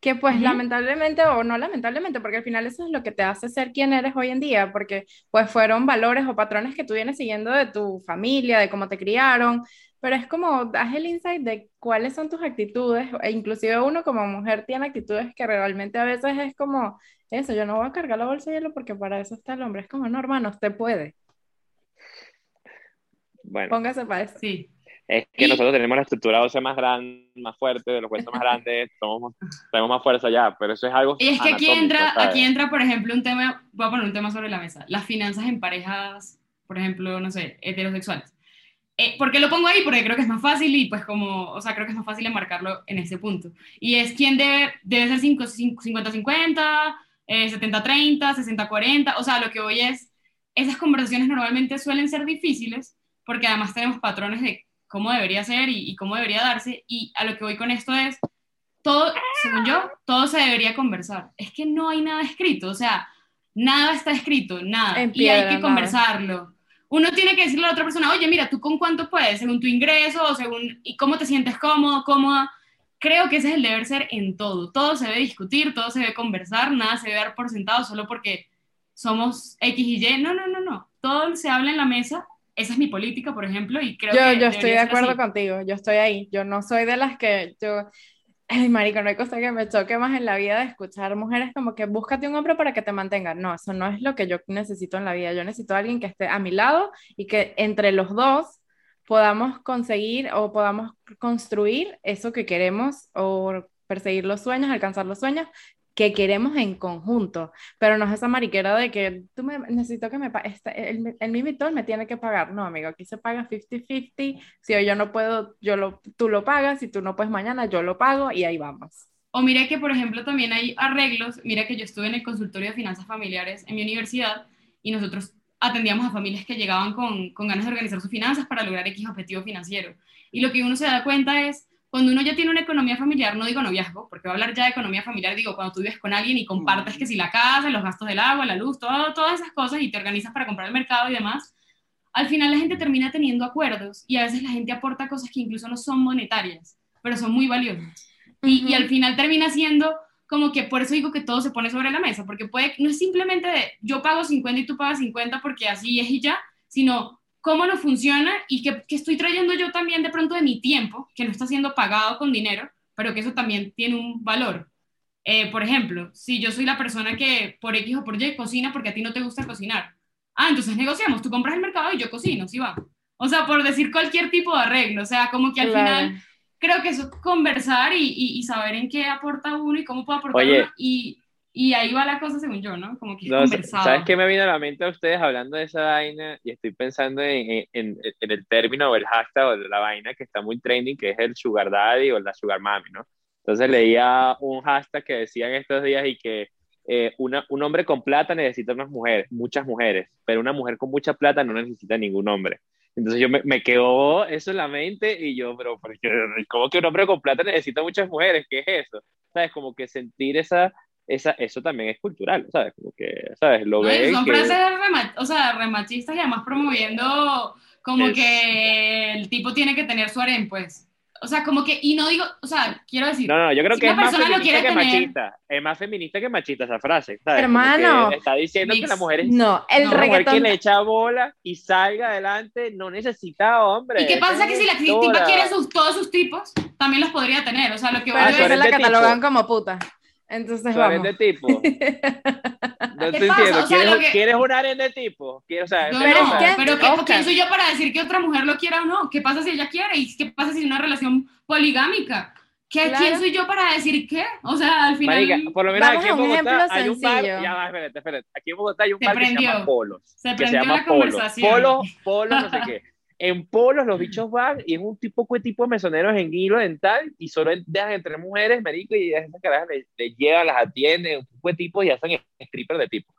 que pues lamentablemente o no lamentablemente, porque al final eso es lo que te hace ser quien eres hoy en día, porque pues fueron valores o patrones que tú vienes siguiendo de tu familia, de cómo te criaron, pero es como, haz el insight de cuáles son tus actitudes, e inclusive uno como mujer tiene actitudes que realmente a veces es como, eso, yo no voy a cargar la bolsa de hielo porque para eso está el hombre, es como, no hermano, usted puede. Bueno. Póngase para eso. Sí. Es que nosotros tenemos la estructura ósea más grande, más fuerte, de los huesos más grandes, somos, tenemos más fuerza ya, pero eso es algo. Y es que aquí entra, aquí entra, por ejemplo, un tema, voy a poner un tema sobre la mesa, las finanzas en parejas, por ejemplo, no sé, heterosexuales. Eh, ¿Por qué lo pongo ahí? Porque creo que es más fácil y pues como, o sea, creo que es más fácil enmarcarlo en ese punto. Y es quién debe, debe ser 50-50, 70-30, 60-40, o sea, lo que hoy es, esas conversaciones normalmente suelen ser difíciles porque además tenemos patrones de cómo debería ser y, y, cómo debería darse. Y a lo que voy con esto es, todo, según yo, todo se debería conversar. Es que no hay nada escrito, o sea, nada está escrito, nada. y hay que conversarlo uno tiene que decirle a la otra persona, oye, mira, ¿tú con cuánto puedes? Según tu ingreso, o según, y cómo te sientes cómodo, cómoda. Creo que ese es el deber ser en todo. Todo se debe discutir, todo se debe conversar, nada se debe dar por sentado solo porque somos X y Y. No, no, no, no. Todo se habla en la mesa. Esa es mi política, por ejemplo, y creo yo, que... Yo estoy de acuerdo contigo, yo estoy ahí. Yo no soy de las que... Yo, Ay, marico, no hay cosa que me choque más en la vida de escuchar mujeres como que búscate un hombre para que te mantenga. No, eso no es lo que yo necesito en la vida. Yo necesito a alguien que esté a mi lado y que entre los dos podamos conseguir o podamos construir eso que queremos o perseguir los sueños, alcanzar los sueños que queremos en conjunto, pero no es esa mariquera de que tú me necesito que me este, el, el mimitor me tiene que pagar. No, amigo, aquí se paga 50-50. Si hoy yo no puedo, yo lo, tú lo pagas, si tú no puedes mañana, yo lo pago y ahí vamos. O mira que, por ejemplo, también hay arreglos. Mira que yo estuve en el consultorio de finanzas familiares en mi universidad y nosotros atendíamos a familias que llegaban con, con ganas de organizar sus finanzas para lograr X objetivo financiero. Y lo que uno se da cuenta es cuando uno ya tiene una economía familiar, no digo noviazgo, porque voy a hablar ya de economía familiar, digo cuando tú vives con alguien y compartes que si la casa, los gastos del agua, la luz, todo, todas esas cosas y te organizas para comprar el mercado y demás, al final la gente termina teniendo acuerdos y a veces la gente aporta cosas que incluso no son monetarias, pero son muy valiosas. y, y, al final termina siendo como que por eso digo que todo se pone sobre la mesa, porque puede, no es simplemente de yo pago 50 y tú pagas 50 porque así es y ya, sino cómo no funciona y que, estoy trayendo yo también de pronto de mi tiempo, que no está siendo pagado con dinero, pero que eso también tiene un valor. Eh, por ejemplo, si yo soy la persona que por X o por Y cocina porque a ti no te gusta cocinar. Ah, entonces negociamos, tú compras el mercado y yo cocino, sí va. O sea, por decir cualquier tipo de arreglo, o sea, como que al final creo que eso es conversar y, saber en qué aporta uno y cómo puede aportar uno y y ahí va la cosa según yo, ¿no? Como que no, ¿Sabes qué me vino a la mente a ustedes hablando de esa vaina? Y estoy pensando en, en, el término o el hashtag o la vaina que está muy trending, que es el sugar daddy o la sugar mami, ¿no? Entonces leía un hashtag que decía en estos días y que eh, una, un hombre con plata necesita unas mujeres, muchas mujeres, pero una mujer con mucha plata no necesita ningún hombre. Entonces yo me, me quedó eso en la mente y yo, pero ¿cómo que un hombre con plata necesita muchas mujeres? ¿Qué es eso? ¿Sabes? Como que sentir esa, esa, eso también es cultural, ¿sabes? Como que, ¿sabes? Lo ven Son frases o sea, remachistas y además promoviendo como que el tipo tiene que tener su harem, pues. O sea, como que, y no digo, o sea, quiero decir. No, no, yo creo que es más feminista que machista. Es más feminista que machista esa frase. ¿sabes? Hermano. Está diciendo que la mujer es. No, el no, mujer que le echa bola y salga adelante no necesita hombre. ¿Y qué pasa que si la tipa quiere sus, todos sus tipos, también los podría tener? O sea, lo que voy a decir. la catalogan como puta. Entonces vamos. de tipo. No te entiendo. ¿Quieres, ¿Quieres, un aren de tipo? O sea, no, pero, pero ¿qué, ¿quién soy yo para decir que otra mujer lo quiera o no? ¿Qué pasa si ella quiere? ¿Y qué pasa si es una relación poligámica? ¿Qué, ¿Quién soy yo para decir qué? O sea, al final. Marica, por lo menos aquí en Bogotá hay un bar. Ya va, espérate, espérate. Aquí en Bogotá hay un bar que se llama Polos. Se que se llama Polos. Polos, Polos, no sé qué. En polos los bichos van y es un tipo tipo de mesoneros en hilo dental y solo dejan entre mujeres, marico, y a esas carajas les, llevan, las atienden, un poco de tipo y hacen stripper de tipo.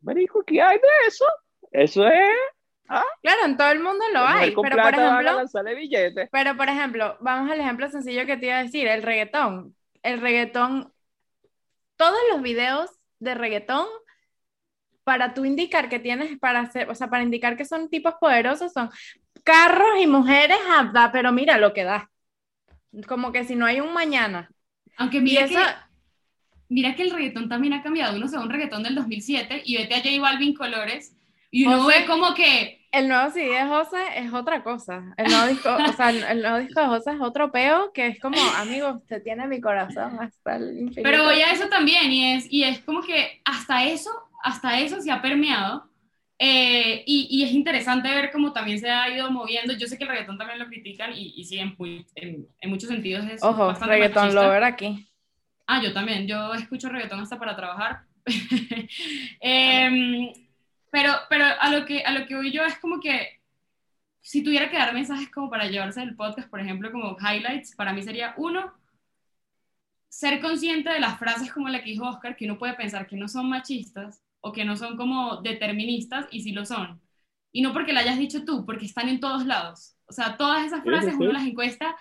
Marico, ¿qué hay de eso? Eso es... ¿ah? Claro, en todo el mundo lo hay, pero por ejemplo... Pero por ejemplo, vamos al ejemplo sencillo que te iba a decir, el reggaetón. El reggaetón, todos los videos de reggaetón para tú indicar que tienes para hacer, o sea, para indicar que son tipos poderosos, son carros y mujeres, pero mira lo que da. Como que si no hay un mañana. Aunque mira, que, mira que el reggaetón también ha cambiado. Uno se va un reggaetón del 2007 y vete a J Balvin Colores y uno ve como que... El nuevo CD de José es otra cosa. El nuevo disco, o sea, el nuevo disco de José es otro peo que es como, amigo, usted tiene mi corazón hasta el infinito. Pero voy a eso también y es, y es como que hasta eso, hasta eso se ha permeado eh, y, y, es interesante ver cómo también se ha ido moviendo. Yo sé que el reggaetón también lo critican y, y sí, en, en, muchos sentidos es Ojo, reggaetón lo ver aquí. Ah, yo también. Yo escucho reggaetón hasta para trabajar. eh, pero pero a, lo que, a lo que voy yo es como que si tuviera que dar mensajes como para llevarse el podcast, por ejemplo, como highlights, para mí sería uno, ser consciente de las frases como la que dijo Oscar, que uno puede pensar que no son machistas, o que no son como deterministas y sí lo son. Y no porque la hayas dicho tú, porque están en todos lados. O sea, todas esas frases uno las encuesta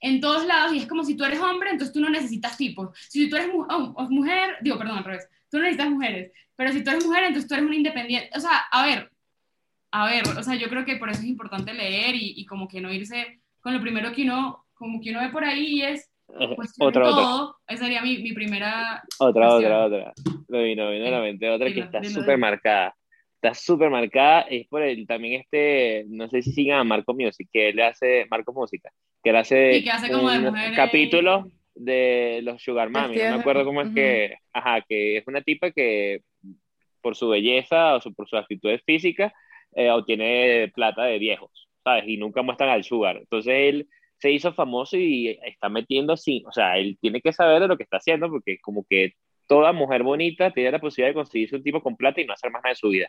en todos lados y es como si tú eres hombre, entonces tú no necesitas tipos. Si tú eres oh, mujer, digo, perdón, al revés, tú no necesitas mujeres, pero si tú eres mujer, entonces tú eres una independiente. O sea, a ver, a ver, o sea, yo creo que por eso es importante leer y, y como que no irse con lo primero que uno, como que uno ve por ahí y es, pues otra, todo. Esa sería mi, mi primera. Otra, otra, otra. Lo vino, vino a la mente. Otra que está súper marcada. Está súper marcada. Es por el también este. No sé si sigan a Marco Music, que él hace. Marco Música. Que él hace. Y que hace como de mujeres. Capítulos de los Sugar Mami. No me acuerdo cómo es que. Ajá, que es una tipa que por su belleza o por sus actitudes físicas eh, obtiene plata de viejos, ¿sabes? Y nunca muestran al Sugar. Entonces él se hizo famoso y está metiendo así, o sea, él tiene que saber de lo que está haciendo porque como que toda mujer bonita tiene la posibilidad de conseguirse un tipo con plata y no hacer más nada de su vida.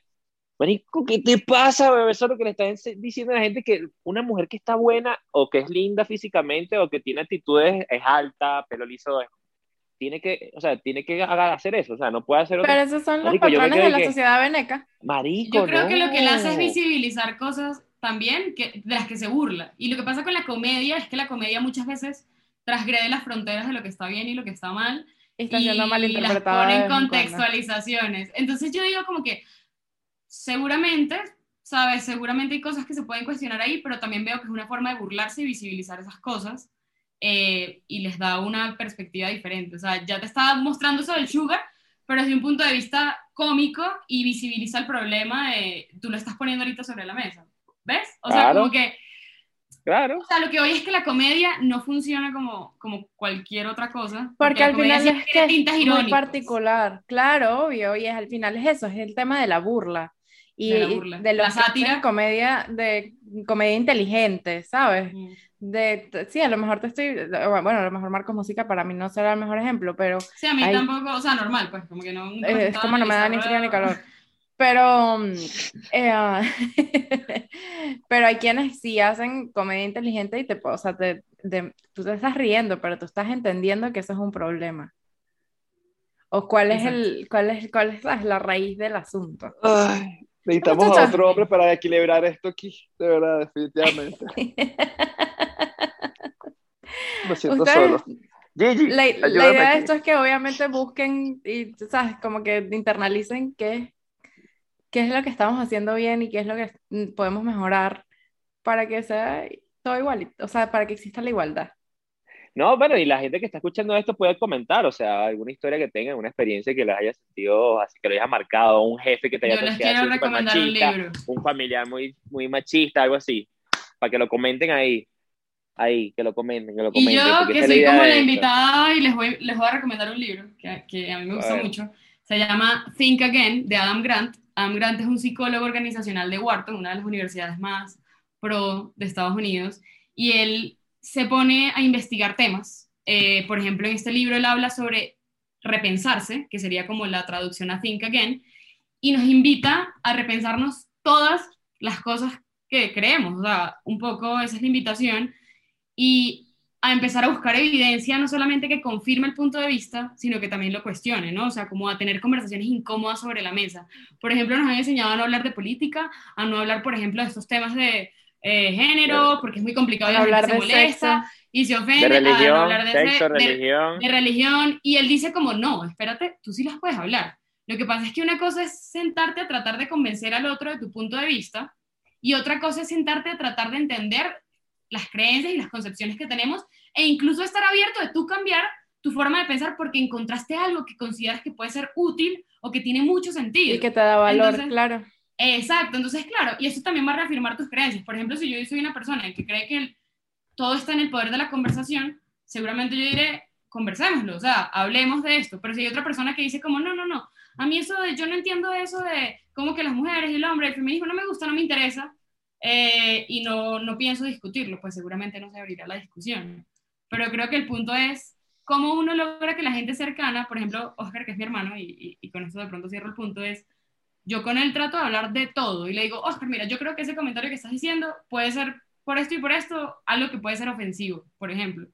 Marico, ¿qué te pasa, bebé? Eso es lo que le están diciendo a la gente, que una mujer que está buena o que es linda físicamente o que tiene actitudes, es alta, pelo liso, tiene que, o sea, tiene que hacer eso, o sea, no puede hacer otra Pero esos son los patrones de la sociedad veneca. Marico, Yo creo que lo que le hace es visibilizar cosas también que, de las que se burla. Y lo que pasa con la comedia es que la comedia muchas veces transgrede las fronteras de lo que está bien y lo que está mal. Está y mal las pone en contextualizaciones. Entonces yo digo como que seguramente, ¿sabes? Seguramente hay cosas que se pueden cuestionar ahí, pero también veo que es una forma de burlarse y visibilizar esas cosas. Eh, y les da una perspectiva diferente. O sea, ya te está mostrando eso del sugar, pero desde un punto de vista cómico y visibiliza el problema, tú lo estás poniendo ahorita sobre la mesa. ¿Ves? O sea, como que... Claro. O sea, lo que hoy es que la comedia no funciona como, como cualquier otra cosa. Porque, al final es que es muy particular. Claro, obvio. Y es, al final es eso, es el tema de la burla. Y de la, burla. de la sátira. comedia, de comedia inteligente, ¿sabes? De, sí, a lo mejor te estoy, bueno, a lo mejor Marcos Música para mí no será el mejor ejemplo, pero... Sí, a mí tampoco, o sea, normal, pues, como que no... es como no me da ni frío ni calor. Pero, mm, eh, pero hay quienes sí hacen comedia inteligente y te, o sea, te, tú te estás riendo, pero tú estás entendiendo que eso es un problema. ¿O cuál es, el, cuál es, cuál es la, raíz del asunto? necesitamos a otro hombre para equilibrar esto aquí, de verdad, definitivamente. Me siento solo. la, idea de esto es que obviamente busquen y, ¿sabes? Como que internalicen qué, qué es lo que estamos haciendo bien y qué es lo que podemos mejorar para que sea todo igual, o sea, para que exista la igualdad. No, bueno, y la gente que está escuchando esto puede comentar, o sea, alguna historia que tengan, una experiencia que les haya sentido, así que lo haya marcado, un jefe que te haya sentido recomendar un, libro. un familiar muy, muy machista, algo así, para que lo comenten ahí. Ahí, que lo comenten, que lo comenten. Y yo, que soy como la invitada y les voy, les voy a recomendar un libro que, que a mí me gusta mucho. Se llama Think Again, de Adam Grant. Adam Grant es un psicólogo organizacional de Wharton, una de las universidades más pro de Estados Unidos, y él se pone a investigar temas. Eh, por ejemplo, en este libro él habla sobre repensarse, que sería como la traducción a Think Again, y nos invita a repensarnos todas las cosas que creemos. O sea, un poco esa es la invitación. Y a empezar a buscar evidencia, no solamente que confirme el punto de vista, sino que también lo cuestione, ¿no? O sea, como a tener conversaciones incómodas sobre la mesa. Por ejemplo, nos han enseñado a no hablar de política, a no hablar, por ejemplo, de estos temas de eh, género, porque es muy complicado y hablar de se molesta y se ofende. De religión, hablar de sexo, religión. De, religión. Y él dice como, no, espérate, tú sí las puedes hablar. Lo que pasa es que una cosa es sentarte a tratar de convencer al otro de tu punto de vista y otra cosa es sentarte a tratar de entender las creencias y las concepciones que tenemos e incluso estar abierto de tú cambiar tu forma de pensar porque encontraste algo que consideras que puede ser útil o que tiene mucho sentido. Y que te da valor, claro. Exacto, entonces claro, y eso también va a reafirmar tus creencias. Por ejemplo, si yo soy una persona que cree que todo está en el poder de la conversación, seguramente yo diré, conversémoslo, o sea, hablemos de esto. Pero si hay otra persona que dice como, no, no, no, a mí eso de, yo no entiendo eso de cómo que las mujeres y el hombre, el feminismo no me gusta, no me interesa, eh, y no, no pienso discutirlo, pues seguramente no se abrirá la discusión. Pero creo que el punto es cómo uno logra que la gente cercana, por ejemplo, Oscar, que es mi hermano, y, y con esto de pronto cierro el punto, es yo con él trato de hablar de todo y le digo, Oscar, mira, yo creo que ese comentario que estás diciendo puede ser por esto y por esto algo que puede ser ofensivo, por ejemplo.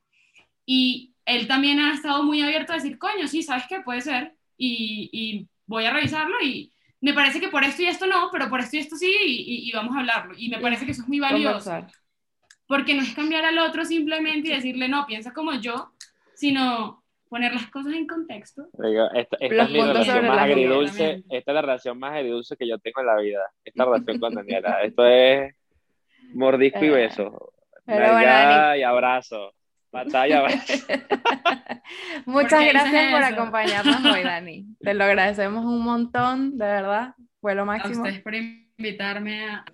Y él también ha estado muy abierto a decir, coño, sí, ¿sabes qué? Puede ser y, voy a revisarlo y me parece que por esto y esto no, pero por esto y esto sí y, vamos a hablarlo. Y me parece que eso es muy valioso. Porque no es cambiar al otro simplemente y decirle, no, piensa como yo, sino poner las cosas en contexto. esta, es la relación más agridulce, esta es la relación más agridulce que yo tengo en la vida, esta relación con Daniela. Esto es mordisco y eh, beso, Pero y abrazo, batalla, Muchas gracias por acompañarnos hoy, Dani. Te lo agradecemos un montón, de verdad, fue lo máximo. A ustedes por invitarme a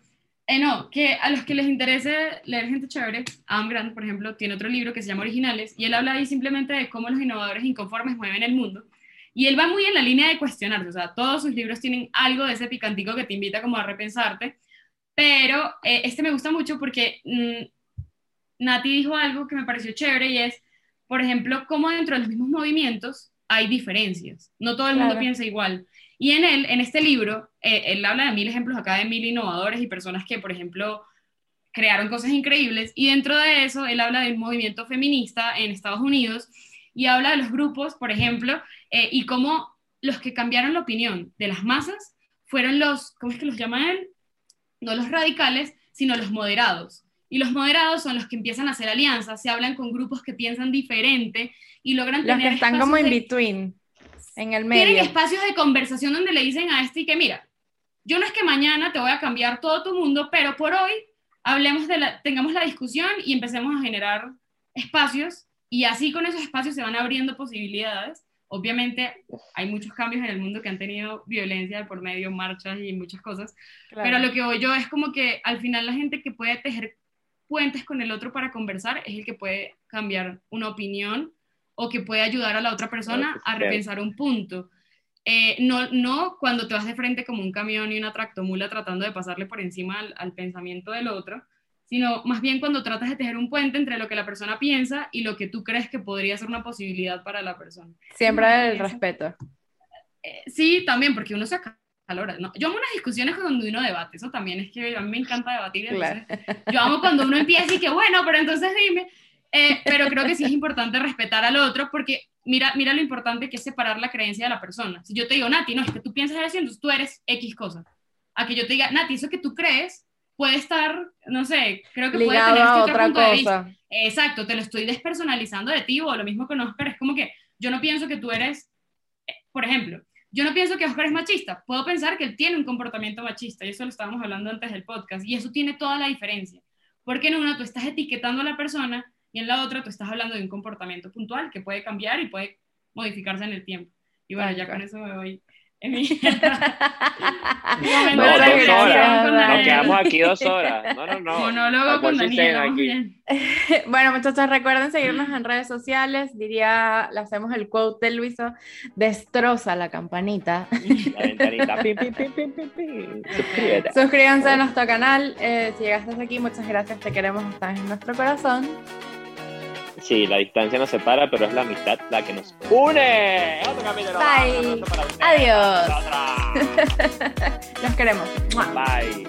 eh, no, que a los que les interese leer gente chévere, Adam Grant, por ejemplo, tiene otro libro que se llama Originales, y él habla ahí simplemente de cómo los innovadores inconformes mueven el mundo. Y él va muy en la línea de cuestionarse, o sea, todos sus libros tienen algo de ese picantico que te invita como a repensarte, pero eh, este me gusta mucho porque mm, Nati dijo algo que me pareció chévere y es, por ejemplo, cómo dentro de los mismos movimientos hay diferencias. No todo el mundo piensa igual. Y en él, en este libro, eh, él habla de mil ejemplos acá de mil innovadores y personas que, por ejemplo, crearon cosas increíbles. Y dentro de eso, él habla del movimiento feminista en Estados Unidos y habla de los grupos, por ejemplo, eh, y cómo los que cambiaron la opinión de las masas fueron los, ¿cómo es que los llama él? No los radicales, sino los moderados. Y los moderados son los que empiezan a hacer alianzas, se hablan con grupos que piensan diferente y logran los que están como in between en el medio. Tienen espacios de conversación donde le dicen a este y que mira, yo no es que mañana te voy a cambiar todo tu mundo, pero por hoy hablemos de la, tengamos la discusión y empecemos a generar espacios y así con esos espacios se van abriendo posibilidades. Obviamente hay muchos cambios en el mundo que han tenido violencia por medio, marchas y muchas cosas, pero lo que voy yo es como que al final la gente que puede tejer puentes con el otro para conversar es el que puede cambiar una opinión o que puede ayudar a la otra persona a repensar un punto. Eh, no, no cuando te vas de frente como un camión y una tractomula tratando de pasarle por encima al, pensamiento del otro, sino más bien cuando tratas de tejer un puente entre lo que la persona piensa y lo que tú crees que podría ser una posibilidad para la persona. Siempre el respeto. Eh, sí, también, porque uno se acaba a hora. No, yo amo unas discusiones cuando uno debate, eso también es que a mí me encanta debatir. Yo amo cuando uno empieza y que, bueno, pero entonces dime. Eh, pero creo que sí es importante respetar al otro porque mira, mira lo importante que es separar la creencia de la persona. Si yo te digo, Nati, no, es que tú piensas así, entonces tú eres X cosa. A que yo te diga, Nati, eso que tú crees puede estar, no sé, creo que puede tener este otra cosa. Exacto, te lo estoy despersonalizando de ti o lo mismo con Oscar, es como que yo no pienso que tú eres, eh, por ejemplo, yo no pienso que Oscar es machista, puedo pensar que él tiene un comportamiento machista, y eso lo estábamos hablando antes del podcast, y eso tiene toda la diferencia, porque en una tú estás etiquetando a la persona y en la otra tú estás hablando de un comportamiento puntual que puede cambiar y puede modificarse en el tiempo. Y bueno, ya con eso me voy nos quedamos aquí dos horas. No, no, no. Monólogo con Daniel. bueno, muchachos, recuerden seguirnos en redes sociales. Diría, le hacemos el quote de Luiso: destroza la campanita. La ventanita. Suscríbanse a nuestro canal. Eh, si llegaste hasta aquí, muchas gracias. Te queremos, estar en nuestro corazón. Sí, la distancia nos separa, pero es la amistad la que nos une. Bye. Adiós. Los queremos. Bye.